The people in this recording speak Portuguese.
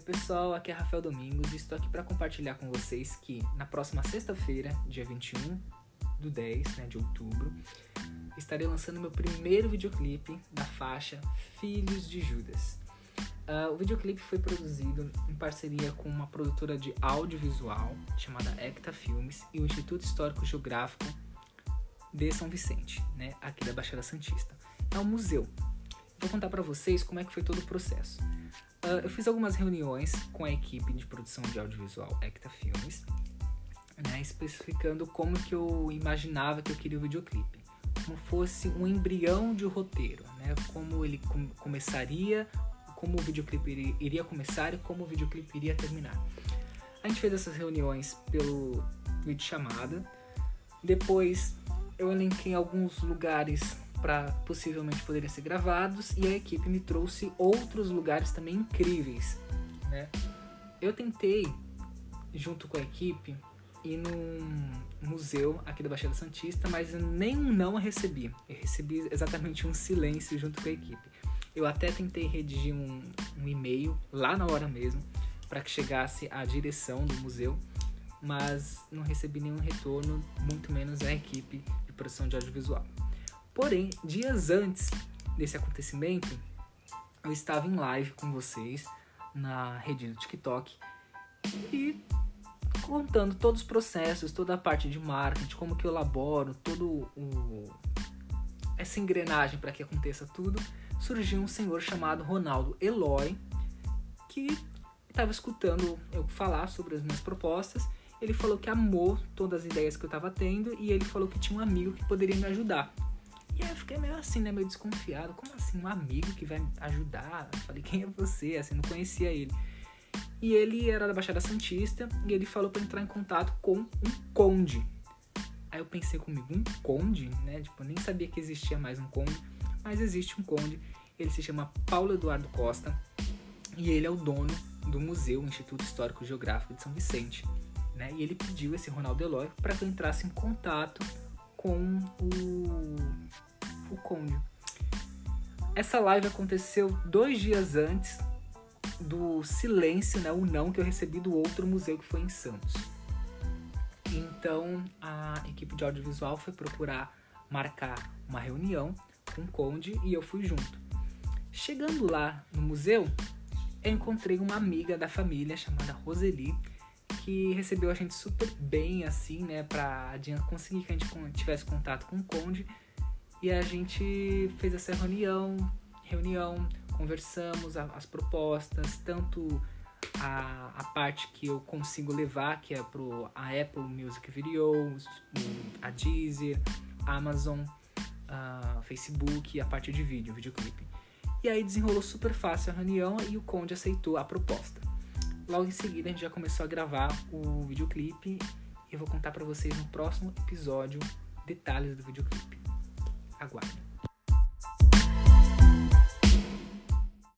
pessoal, aqui é Rafael Domingos e estou aqui para compartilhar com vocês que na próxima sexta-feira, dia 21 do 10 né, de outubro, estarei lançando meu primeiro videoclipe da faixa Filhos de Judas. Uh, o videoclipe foi produzido em parceria com uma produtora de audiovisual chamada Ecta Filmes e o Instituto Histórico Geográfico de São Vicente, né, aqui da Baixada Santista. É um museu. Vou contar para vocês como é que foi todo o processo. Uh, eu fiz algumas reuniões com a equipe de produção de audiovisual Ecta Filmes, né, especificando como que eu imaginava que eu queria o videoclipe, como fosse um embrião de roteiro, né, como ele com começaria, como o videoclipe iria começar e como o videoclipe iria terminar. A gente fez essas reuniões pelo vídeo chamada. Depois eu elenquei alguns lugares para possivelmente poderem ser gravados e a equipe me trouxe outros lugares também incríveis, né? Eu tentei junto com a equipe ir num museu aqui da Baixada Santista, mas nem um não recebi. Eu recebi exatamente um silêncio junto com a equipe. Eu até tentei redigir um, um e-mail lá na hora mesmo para que chegasse à direção do museu, mas não recebi nenhum retorno, muito menos a equipe de produção de audiovisual. Porém, dias antes desse acontecimento, eu estava em live com vocês na rede do TikTok e contando todos os processos, toda a parte de marketing, como que eu elaboro, todo o essa engrenagem para que aconteça tudo, surgiu um senhor chamado Ronaldo Eloy que estava escutando eu falar sobre as minhas propostas. Ele falou que amou todas as ideias que eu estava tendo e ele falou que tinha um amigo que poderia me ajudar. E aí eu fiquei meio assim, né? Meio desconfiado. Como assim? Um amigo que vai ajudar? Eu falei, quem é você? Assim, não conhecia ele. E ele era da Baixada Santista e ele falou para entrar em contato com um conde. Aí eu pensei comigo, um conde, né? Tipo, eu nem sabia que existia mais um conde, mas existe um conde. Ele se chama Paulo Eduardo Costa e ele é o dono do museu, Instituto Histórico Geográfico de São Vicente. Né? E ele pediu esse Ronaldo Eloy para que eu entrasse em contato com o o Conde. Essa live aconteceu dois dias antes do silêncio, né, o não que eu recebi do outro museu que foi em Santos. Então a equipe de audiovisual foi procurar marcar uma reunião com o Conde e eu fui junto. Chegando lá no museu, eu encontrei uma amiga da família chamada Roseli que recebeu a gente super bem, assim, né, pra conseguir que a gente tivesse contato com o Conde e a gente fez essa reunião, reunião, conversamos as propostas, tanto a, a parte que eu consigo levar, que é pro a Apple Music Videos, a Deezer, a Amazon, a Facebook a parte de vídeo, videoclipe. E aí desenrolou super fácil a reunião e o Conde aceitou a proposta. Logo em seguida a gente já começou a gravar o videoclipe e eu vou contar para vocês no próximo episódio detalhes do videoclipe. Aguardem.